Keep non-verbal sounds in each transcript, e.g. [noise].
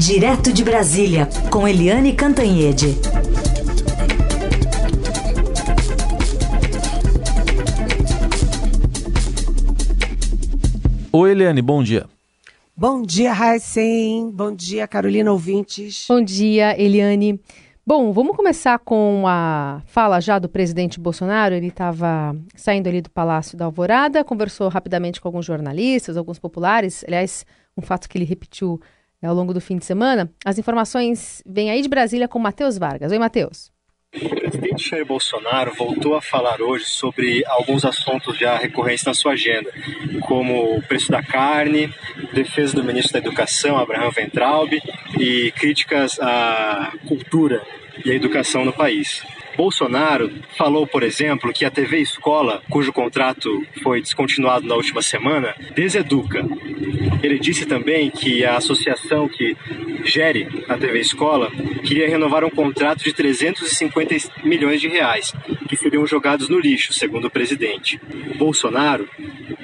Direto de Brasília, com Eliane Cantanhede. Oi, Eliane, bom dia. Bom dia, Raicem. Bom dia, Carolina Ouvintes. Bom dia, Eliane. Bom, vamos começar com a fala já do presidente Bolsonaro. Ele estava saindo ali do Palácio da Alvorada, conversou rapidamente com alguns jornalistas, alguns populares. Aliás, um fato que ele repetiu ao longo do fim de semana. As informações vêm aí de Brasília com Matheus Vargas. Oi, Matheus. O presidente Jair Bolsonaro voltou a falar hoje sobre alguns assuntos já recorrentes na sua agenda, como o preço da carne, defesa do ministro da Educação, Abraham Ventralb, e críticas à cultura e à educação no país. Bolsonaro falou, por exemplo, que a TV Escola, cujo contrato foi descontinuado na última semana, deseduca. Ele disse também que a associação que gere a TV Escola queria renovar um contrato de 350 milhões de reais, que seriam jogados no lixo, segundo o presidente. Bolsonaro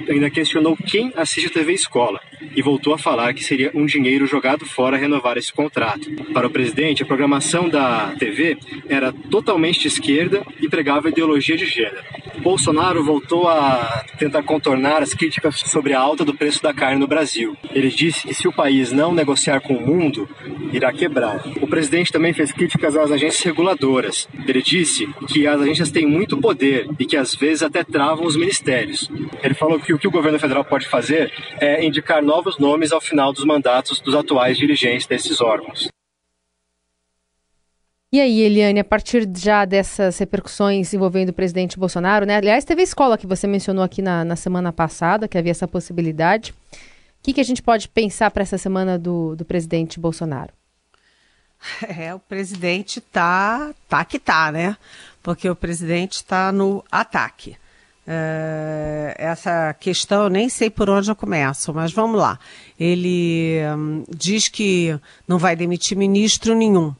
ainda questionou quem assiste a TV Escola e voltou a falar que seria um dinheiro jogado fora renovar esse contrato. Para o presidente, a programação da TV era totalmente de esquerda e pregava ideologia de gênero. Bolsonaro voltou a tentar contornar as críticas sobre a alta do preço da carne no Brasil. Ele disse que se o país não negociar com o mundo, irá quebrar. O presidente também fez críticas às agências reguladoras. Ele disse que as agências têm muito poder e que às vezes até travam os ministérios. Ele falou que o que o governo federal pode fazer é indicar novos nomes ao final dos mandatos dos atuais dirigentes desses órgãos. E aí, Eliane, a partir já dessas repercussões envolvendo o presidente Bolsonaro, né? Aliás, teve a escola que você mencionou aqui na, na semana passada, que havia essa possibilidade. O que, que a gente pode pensar para essa semana do, do presidente Bolsonaro? [laughs] É, o presidente tá, tá que tá, né? Porque o presidente está no ataque. É, essa questão eu nem sei por onde eu começo, mas vamos lá. Ele hum, diz que não vai demitir ministro nenhum.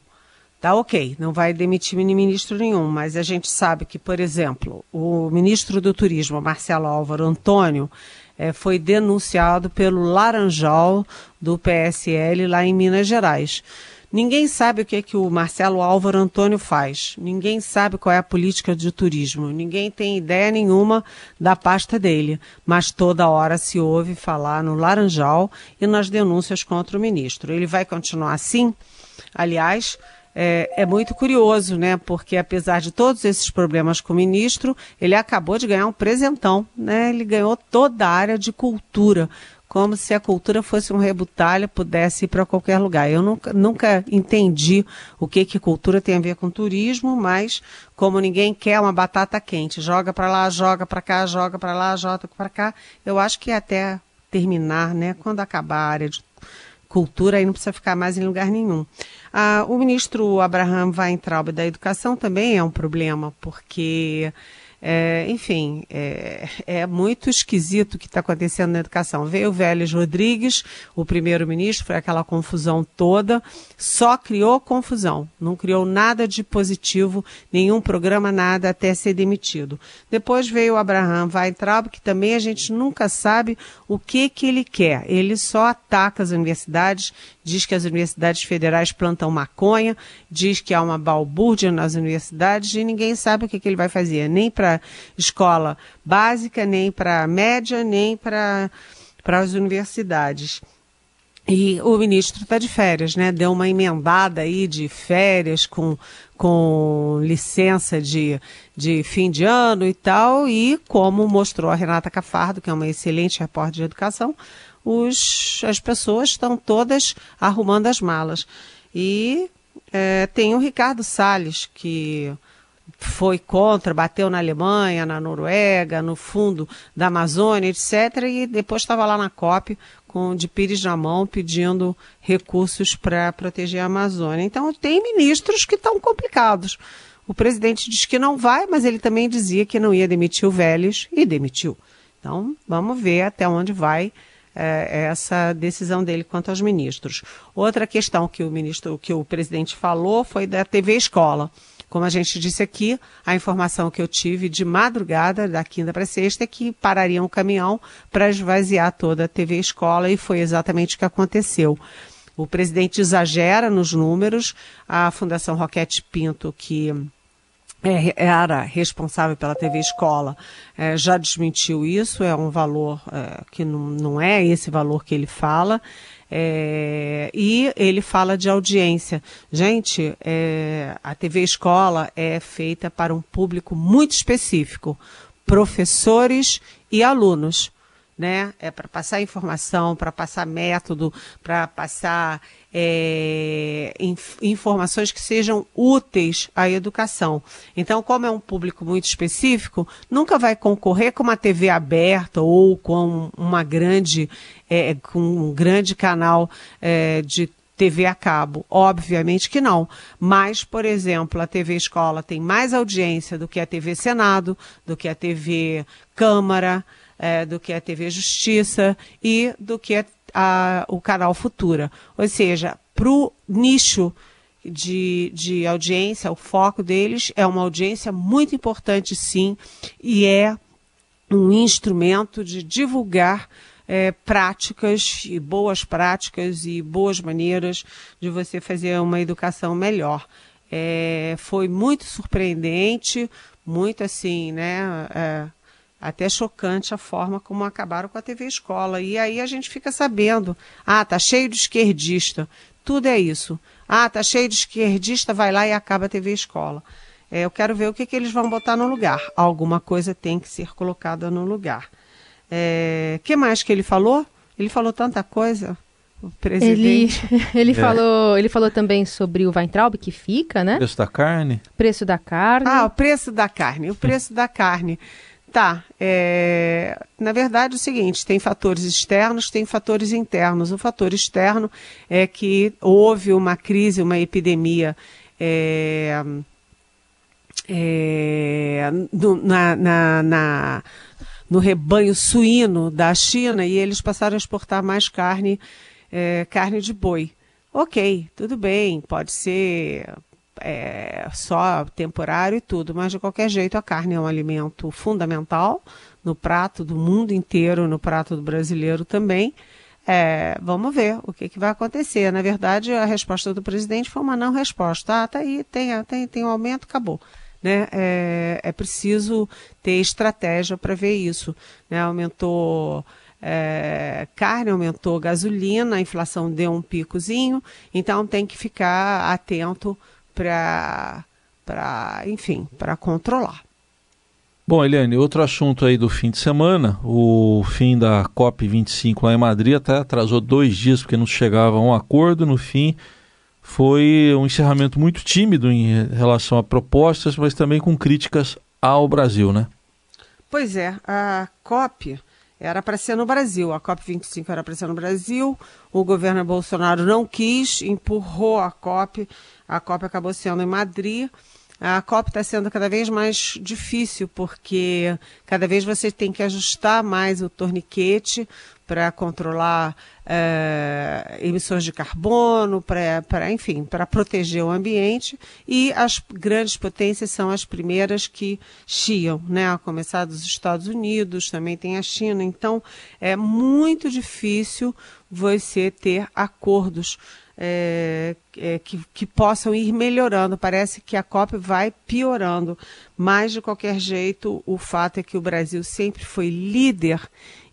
Tá ok, não vai demitir ministro nenhum, mas a gente sabe que, por exemplo, o ministro do Turismo, Marcelo Álvaro Antônio, é, foi denunciado pelo Laranjal do PSL lá em Minas Gerais. Ninguém sabe o que, é que o Marcelo Álvaro Antônio faz. Ninguém sabe qual é a política de turismo. Ninguém tem ideia nenhuma da pasta dele. Mas toda hora se ouve falar no Laranjal e nas denúncias contra o ministro. Ele vai continuar assim? Aliás, é, é, muito curioso, né? Porque apesar de todos esses problemas com o ministro, ele acabou de ganhar um presentão, né? Ele ganhou toda a área de cultura, como se a cultura fosse um rebutalho, pudesse ir para qualquer lugar. Eu nunca, nunca entendi o que que cultura tem a ver com turismo, mas como ninguém quer uma batata quente, joga para lá, joga para cá, joga para lá, joga para cá, eu acho que até terminar, né? Quando acabar a área de cultura, aí não precisa ficar mais em lugar nenhum. Ah, o ministro Abraham Weintraub da Educação também é um problema, porque é, enfim, é, é, muito esquisito o que está acontecendo na educação. Veio o Vélez Rodrigues, o primeiro-ministro, foi aquela confusão toda, só criou confusão, não criou nada de positivo, nenhum programa, nada, até ser demitido. Depois veio o Abraham Weintraub, que também a gente nunca sabe o que, que ele quer. Ele só ataca as universidades, diz que as universidades federais plantam maconha, diz que há uma balbúrdia nas universidades e ninguém sabe o que, que ele vai fazer, nem para escola básica, nem para média, nem para as universidades. E o ministro está de férias, né? Deu uma emendada aí de férias com, com licença de, de fim de ano e tal. E como mostrou a Renata Cafardo, que é uma excelente repórter de educação, os, as pessoas estão todas arrumando as malas. E é, tem o Ricardo Salles, que foi contra, bateu na Alemanha, na Noruega, no fundo da Amazônia, etc. E depois estava lá na COP com de pires na mão pedindo recursos para proteger a Amazônia. Então tem ministros que estão complicados. O presidente diz que não vai, mas ele também dizia que não ia demitir o Vélez e demitiu. Então vamos ver até onde vai é, essa decisão dele quanto aos ministros. Outra questão que o ministro, que o presidente falou foi da TV Escola. Como a gente disse aqui, a informação que eu tive de madrugada, da quinta para sexta, é que pararia um caminhão para esvaziar toda a TV Escola e foi exatamente o que aconteceu. O presidente exagera nos números, a Fundação Roquete Pinto, que é, era responsável pela TV Escola, é, já desmentiu isso, é um valor é, que não é esse valor que ele fala. É, e ele fala de audiência. Gente, é, a TV Escola é feita para um público muito específico: professores e alunos né? É para passar informação, para passar método, para passar é, inf informações que sejam úteis à educação. Então, como é um público muito específico, nunca vai concorrer com uma TV aberta ou com uma grande, é, com um grande canal é, de TV a cabo? Obviamente que não. Mas, por exemplo, a TV Escola tem mais audiência do que a TV Senado, do que a TV Câmara, é, do que a TV Justiça e do que a, a, o canal Futura. Ou seja, para o nicho de, de audiência, o foco deles é uma audiência muito importante, sim, e é um instrumento de divulgar é, práticas e boas práticas e boas maneiras de você fazer uma educação melhor. É, foi muito surpreendente, muito assim, né? É, até chocante a forma como acabaram com a TV Escola. E aí a gente fica sabendo, ah, tá cheio de esquerdista. Tudo é isso. Ah, tá cheio de esquerdista, vai lá e acaba a TV Escola. É, eu quero ver o que, que eles vão botar no lugar. Alguma coisa tem que ser colocada no lugar. É, que mais que ele falou? Ele falou tanta coisa. O presidente. Ele, [laughs] ele, é. falou, ele falou também sobre o Weintraub, que fica, né? Preço da carne. Preço da carne. Ah, o preço da carne. O preço da carne. Tá. É, na verdade, é o seguinte: tem fatores externos, tem fatores internos. O fator externo é que houve uma crise, uma epidemia. É, é, no, na, na, na, no rebanho suíno da China e eles passaram a exportar mais carne, é, carne de boi. Ok, tudo bem, pode ser é, só temporário e tudo, mas de qualquer jeito a carne é um alimento fundamental no prato do mundo inteiro, no prato do brasileiro também. É, vamos ver o que, que, vai acontecer. Na verdade, a resposta do presidente foi uma não resposta. Ah, tá aí, tem, tem, tem um aumento, acabou. Né? É, é preciso ter estratégia para ver isso. Né? Aumentou é, carne, aumentou gasolina, a inflação deu um picozinho, então tem que ficar atento para, enfim, para controlar. Bom, Eliane, outro assunto aí do fim de semana, o fim da COP25 lá em Madrid até atrasou dois dias porque não chegava a um acordo. No fim, foi um encerramento muito tímido em relação a propostas, mas também com críticas ao Brasil, né? Pois é, a COP era para ser no Brasil, a COP25 era para ser no Brasil, o governo Bolsonaro não quis, empurrou a COP a COP acabou sendo em Madrid. A COP está sendo cada vez mais difícil, porque cada vez você tem que ajustar mais o torniquete para controlar é, emissões de carbono, para, enfim, para proteger o ambiente. E as grandes potências são as primeiras que chiam, né? A começar dos Estados Unidos, também tem a China. Então, é muito difícil você ter acordos é, é, que, que, possam ir melhorando. Parece que a COP vai piorando, mas de qualquer jeito, o fato é que o Brasil sempre foi líder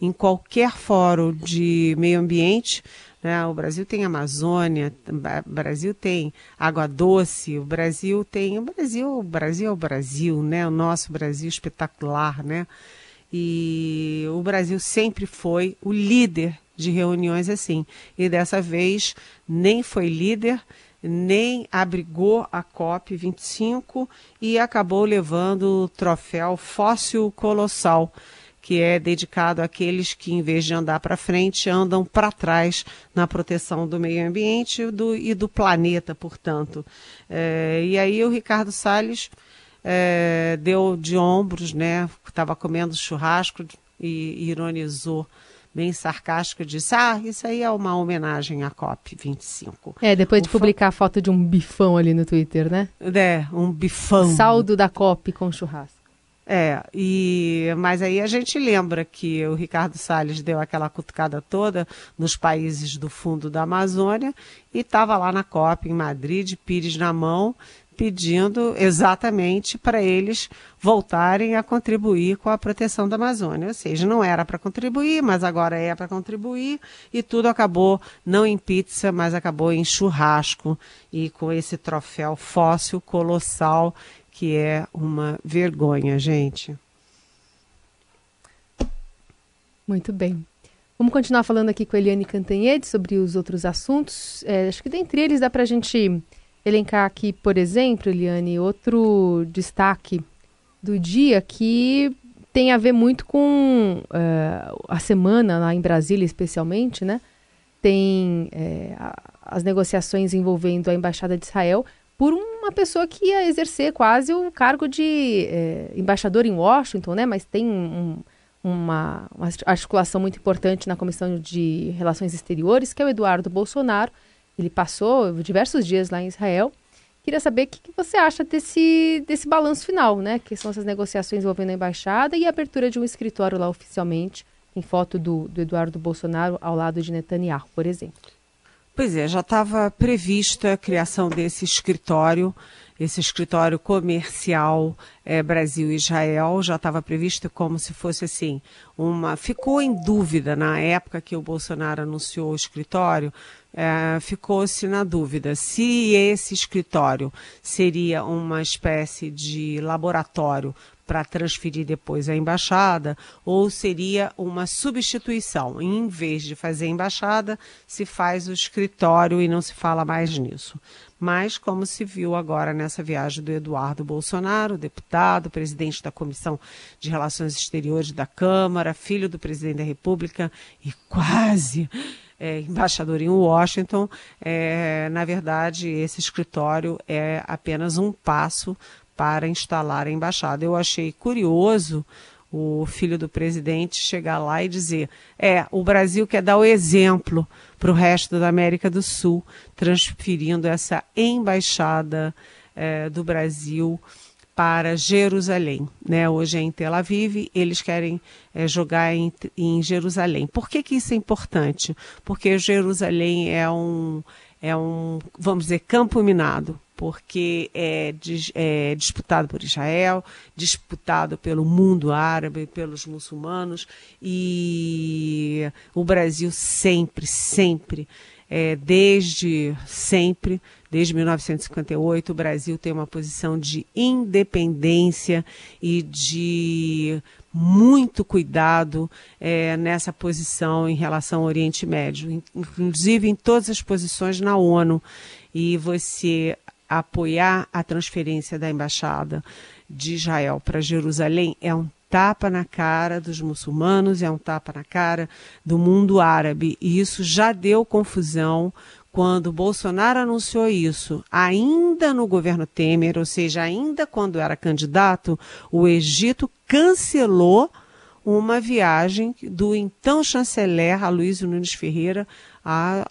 em qualquer fórum de meio ambiente. Né? O Brasil tem Amazônia, o Brasil tem água doce, o Brasil tem. O Brasil, o Brasil é o Brasil, né? O nosso Brasil espetacular, né? E o Brasil sempre foi o líder de reuniões assim. E dessa vez nem foi líder, nem abrigou a COP 25 e acabou levando o troféu Fóssil Colossal, que é dedicado àqueles que, em vez de andar para frente, andam para trás na proteção do meio ambiente do, e do planeta, portanto. É, e aí o Ricardo Salles é, deu de ombros, né? Estava comendo churrasco e ironizou bem sarcástico, disse: Ah, isso aí é uma homenagem à COP25. É, depois de publicar a foto de um bifão ali no Twitter, né? É, um bifão. Saldo da COP com churrasco. É, e, mas aí a gente lembra que o Ricardo Salles deu aquela cutucada toda nos países do fundo da Amazônia e estava lá na COP em Madrid, Pires na mão, pedindo exatamente para eles voltarem a contribuir com a proteção da Amazônia. Ou seja, não era para contribuir, mas agora é para contribuir e tudo acabou não em pizza, mas acabou em churrasco e com esse troféu fóssil colossal que é uma vergonha, gente. Muito bem. Vamos continuar falando aqui com a Eliane Cantanhede sobre os outros assuntos. É, acho que dentre eles dá para a gente elencar aqui, por exemplo, Eliane, outro destaque do dia que tem a ver muito com uh, a semana lá em Brasília, especialmente, né? Tem é, as negociações envolvendo a Embaixada de Israel por uma pessoa que ia exercer quase o cargo de é, embaixador em Washington, né? Mas tem um, uma, uma, articulação muito importante na Comissão de Relações Exteriores, que é o Eduardo Bolsonaro. Ele passou diversos dias lá em Israel. Queria saber o que, que você acha desse, desse balanço final, né? Que são essas negociações envolvendo a embaixada e a abertura de um escritório lá oficialmente, em foto do, do Eduardo Bolsonaro ao lado de Netanyahu, por exemplo. Pois é, já estava prevista a criação desse escritório, esse escritório comercial é, Brasil-Israel, já estava previsto como se fosse assim, uma. Ficou em dúvida na época que o Bolsonaro anunciou o escritório, é, ficou-se na dúvida se esse escritório seria uma espécie de laboratório para transferir depois à embaixada, ou seria uma substituição. Em vez de fazer a embaixada, se faz o escritório e não se fala mais nisso. Mas, como se viu agora nessa viagem do Eduardo Bolsonaro, deputado, presidente da Comissão de Relações Exteriores da Câmara, filho do presidente da República e quase é, embaixador em Washington, é, na verdade, esse escritório é apenas um passo para instalar a embaixada. Eu achei curioso o filho do presidente chegar lá e dizer: é, o Brasil quer dar o exemplo para o resto da América do Sul, transferindo essa embaixada é, do Brasil para Jerusalém. Né? Hoje é em Tel Aviv, eles querem é, jogar em, em Jerusalém. Por que, que isso é importante? Porque Jerusalém é um, é um, vamos dizer, campo minado porque é, é, disputado por Israel, disputado pelo mundo árabe, pelos muçulmanos, e o Brasil sempre, sempre, é, desde sempre, desde 1958, o Brasil tem uma posição de independência e de muito cuidado é, nessa posição em relação ao Oriente Médio, inclusive em todas as posições na ONU. E você apoiar a transferência da embaixada de Israel para Jerusalém é um tapa na cara dos muçulmanos, é um tapa na cara do mundo árabe. E isso já deu confusão quando Bolsonaro anunciou isso, ainda no governo Temer, ou seja, ainda quando era candidato, o Egito cancelou uma viagem do então chanceler Aloysio Nunes Ferreira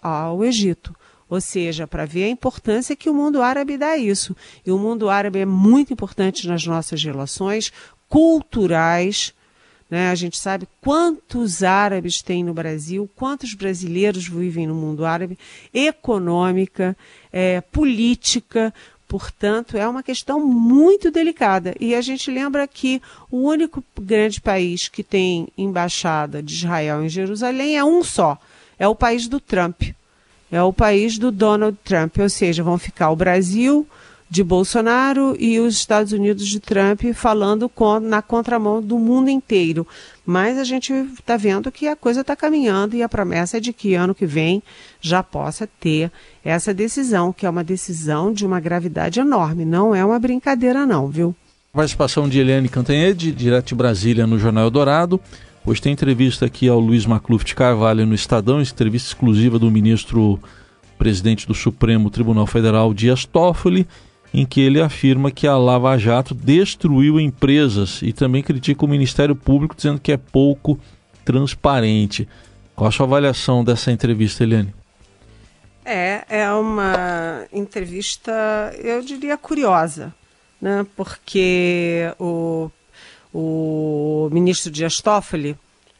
ao Egito. Ou seja, para ver a importância que o mundo árabe dá a isso. E o mundo árabe é muito importante nas nossas relações culturais. Né? A gente sabe quantos árabes tem no Brasil, quantos brasileiros vivem no mundo árabe, econômica, é, política. Portanto, é uma questão muito delicada. E a gente lembra que o único grande país que tem embaixada de Israel em Jerusalém é um só: é o país do Trump é o país do Donald Trump, ou seja, vão ficar o Brasil de Bolsonaro e os Estados Unidos de Trump falando com, na contramão do mundo inteiro. Mas a gente está vendo que a coisa está caminhando e a promessa é de que ano que vem já possa ter essa decisão, que é uma decisão de uma gravidade enorme. Não é uma brincadeira, não, viu? Participação de Eliane Cantanhede, direto de Brasília, no Jornal Eldorado. Hoje tem entrevista aqui ao Luiz Macluf de Carvalho no Estadão, entrevista exclusiva do ministro presidente do Supremo Tribunal Federal, Dias Toffoli, em que ele afirma que a Lava Jato destruiu empresas e também critica o Ministério Público, dizendo que é pouco transparente. Qual a sua avaliação dessa entrevista, Eliane? É, é uma entrevista, eu diria, curiosa, né? porque o o ministro Dias Toffoli,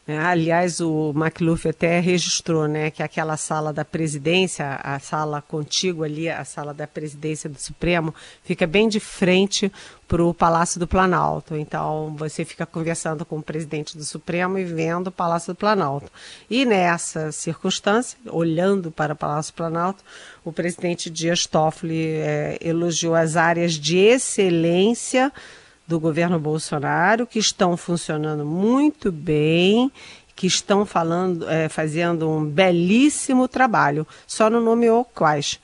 é, aliás, o McLuff até registrou né, que aquela sala da presidência, a sala contígua ali, a sala da presidência do Supremo, fica bem de frente para o Palácio do Planalto. Então, você fica conversando com o presidente do Supremo e vendo o Palácio do Planalto. E nessa circunstância, olhando para o Palácio do Planalto, o presidente Dias Toffoli é, elogiou as áreas de excelência do governo Bolsonaro, que estão funcionando muito bem, que estão falando, é, fazendo um belíssimo trabalho. Só não nomeou quais,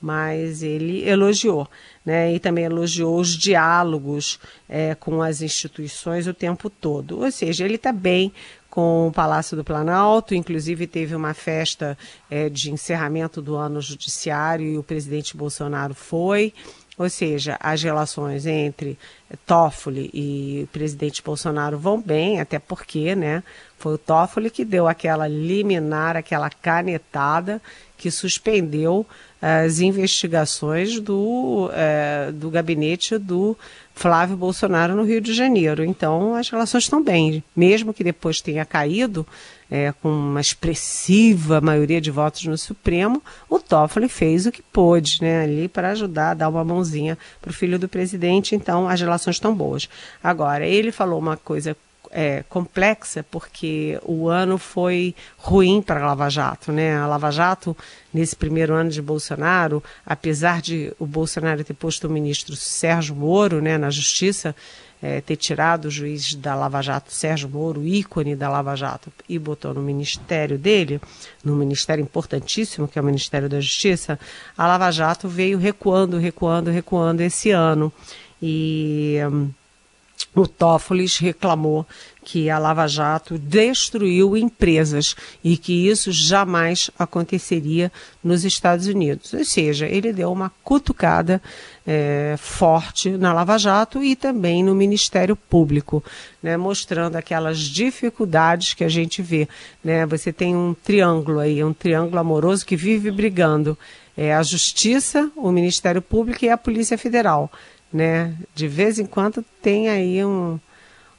mas ele elogiou. Né, e também elogiou os diálogos é, com as instituições o tempo todo. Ou seja, ele está bem com o Palácio do Planalto, inclusive teve uma festa é, de encerramento do ano judiciário e o presidente Bolsonaro foi. Ou seja, as relações entre Toffoli e presidente Bolsonaro vão bem, até porque, né, foi o Toffoli que deu aquela liminar, aquela canetada que suspendeu as investigações do, é, do gabinete do Flávio Bolsonaro no Rio de Janeiro. Então, as relações estão bem, mesmo que depois tenha caído, é, com uma expressiva maioria de votos no Supremo, o Toffoli fez o que pôde né, ali para ajudar dar uma mãozinha para o filho do presidente, então as relações estão boas. Agora, ele falou uma coisa é, complexa porque o ano foi ruim para a Lava Jato. Né? A Lava Jato, nesse primeiro ano de Bolsonaro, apesar de o Bolsonaro ter posto o ministro Sérgio Moro né, na Justiça, é, ter tirado o juiz da Lava Jato, Sérgio Moro, ícone da Lava Jato, e botou no ministério dele, no ministério importantíssimo, que é o Ministério da Justiça, a Lava Jato veio recuando, recuando, recuando esse ano. E. Hum, o Tófolis reclamou que a Lava Jato destruiu empresas e que isso jamais aconteceria nos Estados Unidos. Ou seja, ele deu uma cutucada é, forte na Lava Jato e também no Ministério Público, né, mostrando aquelas dificuldades que a gente vê. Né? Você tem um triângulo aí, um triângulo amoroso que vive brigando. É a Justiça, o Ministério Público e a Polícia Federal né? De vez em quando tem aí um,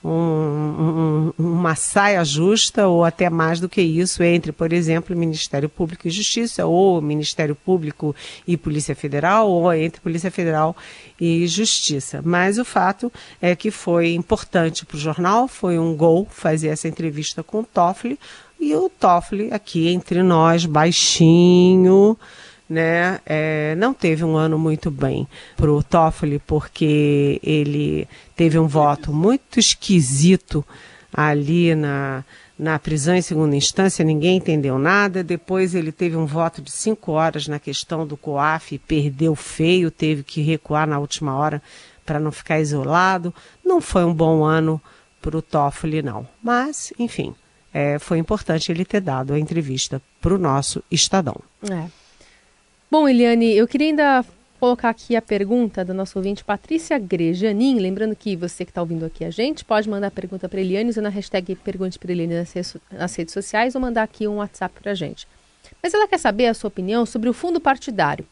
um, um, uma saia justa ou até mais do que isso entre, por exemplo, Ministério Público e Justiça ou Ministério Público e Polícia Federal ou entre Polícia Federal e Justiça. Mas o fato é que foi importante para o jornal, foi um gol fazer essa entrevista com o Toffoli e o Toffoli aqui entre nós, baixinho, né, é, não teve um ano muito bem para o Toffoli, porque ele teve um voto muito esquisito ali na, na prisão em segunda instância, ninguém entendeu nada. Depois ele teve um voto de cinco horas na questão do COAF, perdeu feio, teve que recuar na última hora para não ficar isolado. Não foi um bom ano para o Toffoli, não. Mas, enfim, é, foi importante ele ter dado a entrevista para o nosso Estadão. É. Bom, Eliane, eu queria ainda colocar aqui a pergunta do nosso ouvinte Patrícia Grejanin. Lembrando que você que está ouvindo aqui a gente pode mandar pergunta para Eliane usando a hashtag Pergunte para Eliane nas redes sociais ou mandar aqui um WhatsApp para a gente. Mas ela quer saber a sua opinião sobre o fundo partidário.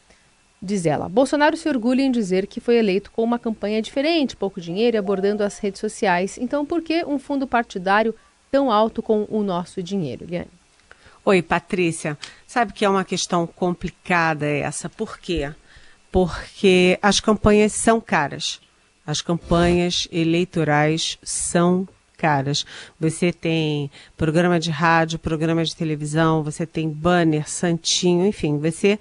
Diz ela: Bolsonaro se orgulha em dizer que foi eleito com uma campanha diferente, pouco dinheiro e abordando as redes sociais. Então, por que um fundo partidário tão alto com o nosso dinheiro, Eliane? Oi, Patrícia. Sabe que é uma questão complicada essa. Por quê? Porque as campanhas são caras. As campanhas eleitorais são caras. Você tem programa de rádio, programa de televisão, você tem banner, santinho, enfim, você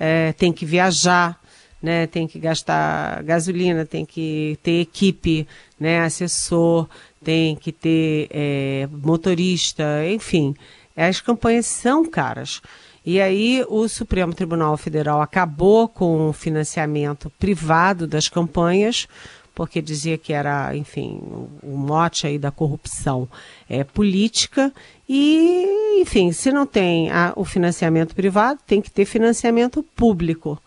é, tem que viajar, né, tem que gastar gasolina, tem que ter equipe, né, assessor, tem que ter é, motorista, enfim. As campanhas são caras. E aí o Supremo Tribunal Federal acabou com o financiamento privado das campanhas, porque dizia que era, enfim, o mote aí da corrupção é política. E, enfim, se não tem a, o financiamento privado, tem que ter financiamento público.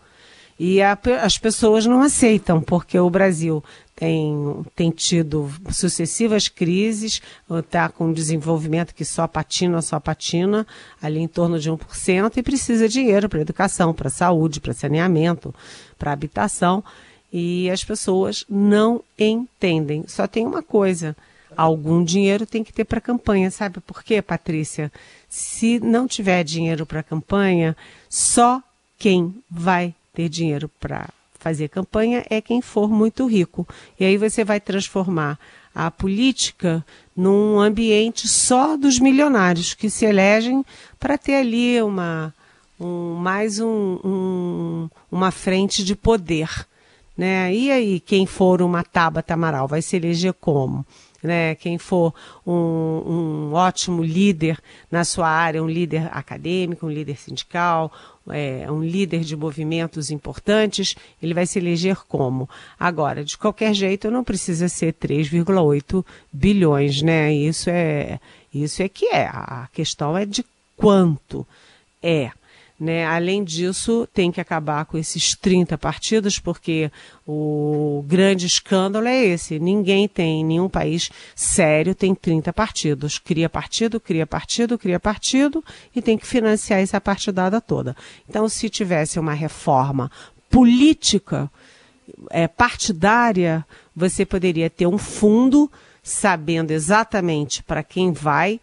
E a, as pessoas não aceitam, porque o Brasil tem, tem tido sucessivas crises, está com um desenvolvimento que só patina, só patina, ali em torno de 1%, e precisa de dinheiro para educação, para saúde, para saneamento, para habitação. E as pessoas não entendem. Só tem uma coisa: algum dinheiro tem que ter para a campanha. Sabe por quê, Patrícia? Se não tiver dinheiro para a campanha, só quem vai ter dinheiro para fazer campanha é quem for muito rico. E aí você vai transformar a política num ambiente só dos milionários que se elegem para ter ali uma um, mais um, um, uma frente de poder. Né? E aí, quem for uma Tabata Amaral vai se eleger como? Né? Quem for um, um ótimo líder na sua área, um líder acadêmico, um líder sindical, é, um líder de movimentos importantes, ele vai se eleger como? Agora, de qualquer jeito, não precisa ser 3,8 bilhões, né? Isso é, isso é que é. A questão é de quanto é. Né? Além disso, tem que acabar com esses 30 partidos, porque o grande escândalo é esse. Ninguém tem, nenhum país sério tem 30 partidos. Cria partido, cria partido, cria partido e tem que financiar essa partidada toda. Então, se tivesse uma reforma política, é, partidária, você poderia ter um fundo sabendo exatamente para quem vai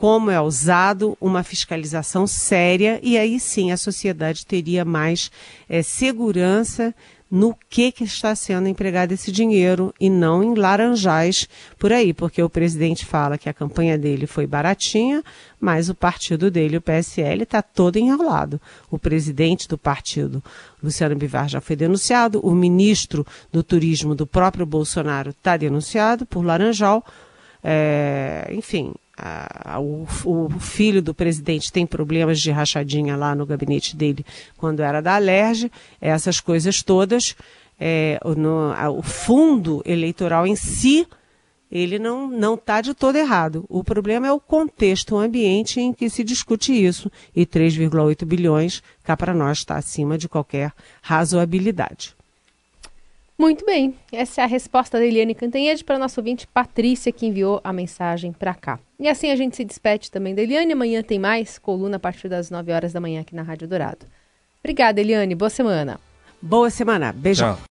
como é usado, uma fiscalização séria, e aí sim a sociedade teria mais é, segurança no que, que está sendo empregado esse dinheiro e não em laranjais por aí, porque o presidente fala que a campanha dele foi baratinha, mas o partido dele, o PSL, está todo enrolado. O presidente do partido, Luciano Bivar, já foi denunciado, o ministro do turismo do próprio Bolsonaro está denunciado por laranjal. É, enfim, a, o, o, filho do presidente tem problemas de rachadinha lá no gabinete dele quando era da Alerj, essas coisas todas. É, no, a, o fundo eleitoral em si, ele não está de todo errado. O problema é o contexto, o ambiente em que se discute isso. E 3,8 bilhões, cá para nós, está acima de qualquer razoabilidade. Muito bem, essa é a resposta da Eliane Cantanhede para nosso ouvinte Patrícia, que enviou a mensagem para cá. E assim a gente se despede também da Eliane. Amanhã tem mais coluna a partir das 9 horas da manhã aqui na Rádio Dourado. Obrigada, Eliane. Boa semana. Boa semana. Beijão. Tchau.